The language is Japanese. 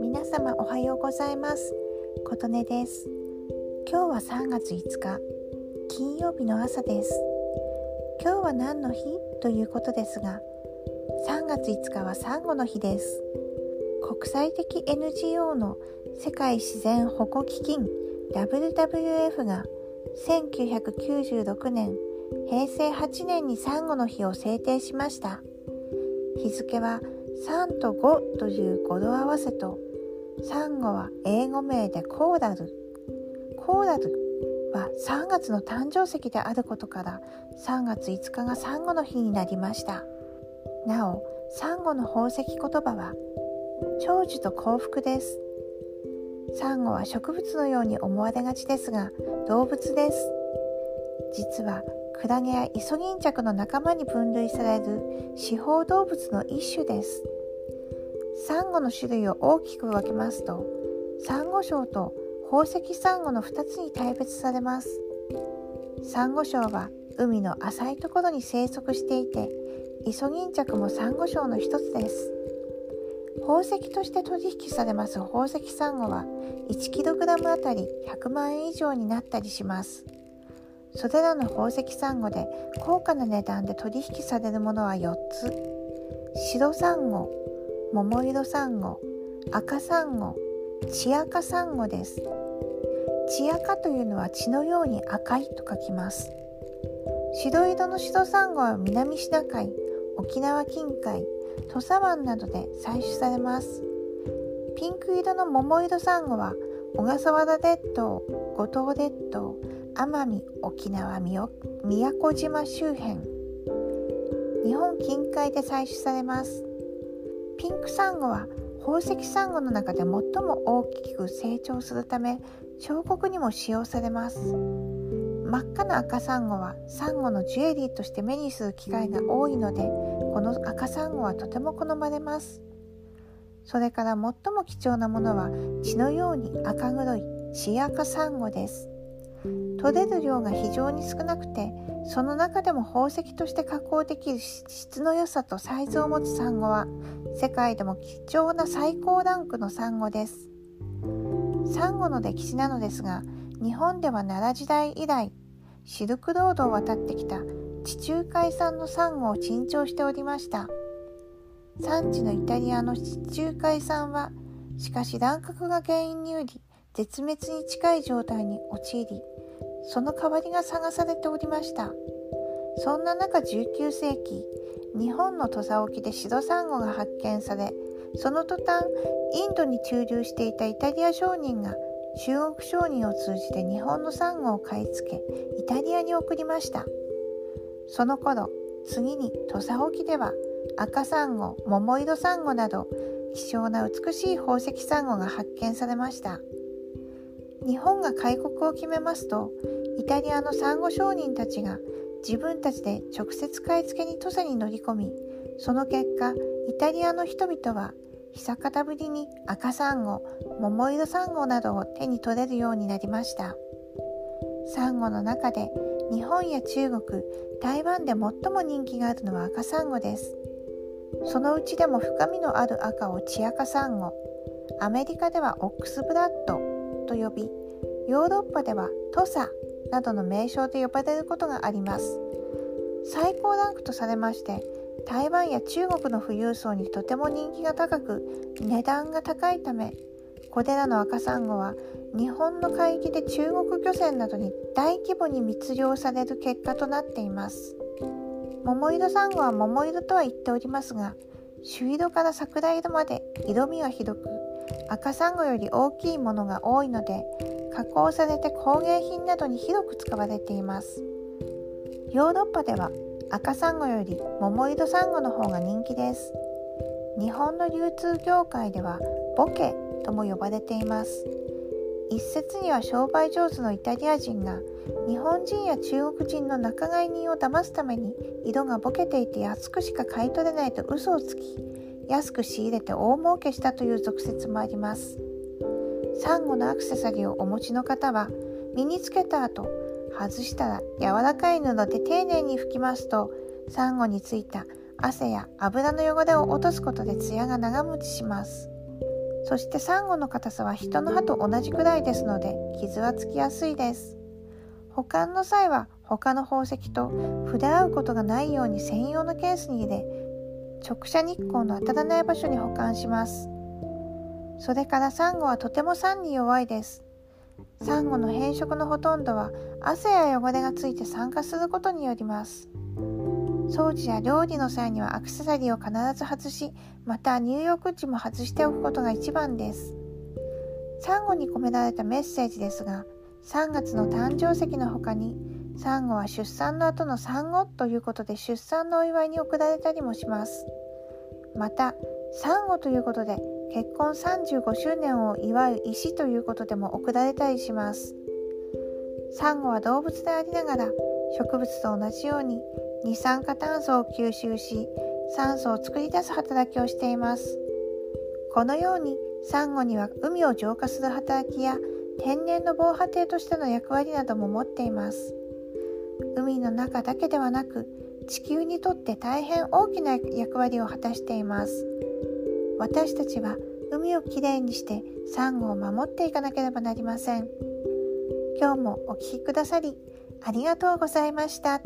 皆様おはようございます。琴音です。今日は3月5日金曜日の朝です。今日は何の日ということですが3月5日はサンゴの日です。国際的 NGO の世界自然保護基金 WWF が1996年平成8年にサンゴの日を制定しました。日付は3と5という語呂合わせとサンゴは英語名でコーラル。コーラルは3月の誕生石であることから3月5日がサンゴの日になりました。なおサンゴの宝石言葉は長寿と幸福です。サンゴは植物のように思われがちですが動物です。実はクラゲやイソギンチャクの仲間に分類される四方動物の一種です。サンゴの種類を大きく分けますとサンゴ礁と宝石サンゴの2つに大別されます。サンゴ礁は海の浅いところに生息していてイソギンチャクもサンゴ礁の一つです。宝石として取引されます宝石サンゴは 1kg あたり100万円以上になったりします。それらの宝石サンゴで高価な値段で取引されるものは4つ。白サンゴ桃色サンゴ赤サンゴ血赤サンゴです。血赤というのは血のように赤いと書きます。白色の白サンゴは南シナ海沖縄近海土佐湾などで採取されます。ピンク色の桃色サンゴは小笠原列島五島列島奄美沖縄宮古島周辺。日本近海で採取されます。ピンクサンゴは宝石サンゴの中で最も大きく成長するため彫刻にも使用されます。真っ赤な赤サンゴはサンゴのジュエリーとして目にする機会が多いのでこの赤サンゴはとても好まれます。それから最も貴重なものは血のように赤黒い血赤サンゴです。取れる量が非常に少なくてその中でも宝石として加工できる質の良さとサイズを持つサンゴは世界でも貴重な最高ランクのサンゴです。サンゴの歴史なのですが日本では奈良時代以来シルクロードを渡ってきた地中海産のサンゴを珍重しておりました。産地のイタリアの地中海産はしかし乱獲が原因により絶滅に近い状態に陥りその代わりが探されておりました。そんな中19世紀日本の土佐沖でシドサンゴが発見されその途端インドに駐留していたイタリア商人が中国商人を通じて日本のサンゴを買い付けイタリアに送りました。その頃次に土佐沖では赤サンゴ桃色サンゴなど希少な美しい宝石サンゴが発見されました。日本が開国を決めますとイタリアのサンゴ商人たちが自分たちで直接買い付けに土佐に乗り込みその結果イタリアの人々は久方ぶりに赤サンゴ桃色サンゴなどを手に取れるようになりました。サンゴの中で日本や中国台湾で最も人気があるのは赤サンゴです。そのうちでも深みのある赤を血赤サンゴアメリカではオックスブラッドと呼びヨーロッパでは土佐などの名称で呼ばれることがあります。最高ランクとされまして台湾や中国の富裕層にとても人気が高く値段が高いためこれらの赤サンゴは日本の海域で中国漁船などに大規模に密漁される結果となっています。桃色サンゴは桃色とは言っておりますが朱色から桜色まで色味はひどく赤サンゴより大きいものが多いので加工されて工芸品などに広く使われています。ヨーロッパでは赤サンゴより桃色サンゴの方が人気です。日本の流通業界ではボケとも呼ばれています。一説には商売上手のイタリア人が日本人や中国人の仲買人を騙すために色がボケていて安くしか買い取れないと嘘をつき安く仕入れて大儲けしたという俗説もあります。サンゴのアクセサリーをお持ちの方は身につけた後外したら柔らかい布で丁寧に拭きますとサンゴについた汗や油の汚れを落とすことでツヤが長持ちします。そしてサンゴの硬さは人の歯と同じくらいですので傷はつきやすいです。保管の際は他の宝石と触れ合うことがないように専用のケースに入れ直射日光の当たらない場所に保管します。それからサンゴはとても酸に弱いです。サンゴの変色のほとんどは汗や汚れがついて酸化することによります。掃除や料理の際にはアクセサリーを必ず外しまた入浴時も外しておくことが一番です。サンゴに込められたメッセージですが3月の誕生石の他にサンゴは出産の後の産後ということで出産のお祝いに贈られたりもします。またサンゴということで結婚35周年を祝う石ということでも贈られたりします。サンゴは動物でありながら植物と同じように二酸化炭素を吸収し酸素を作り出す働きをしています。このようにサンゴには海を浄化する働きや天然の防波堤としての役割なども持っています。海の中だけではなく地球にとって大変大きな役割を果たしています私たちは海をきれいにしてサンゴを守っていかなければなりません今日もお聴きくださりありがとうございました。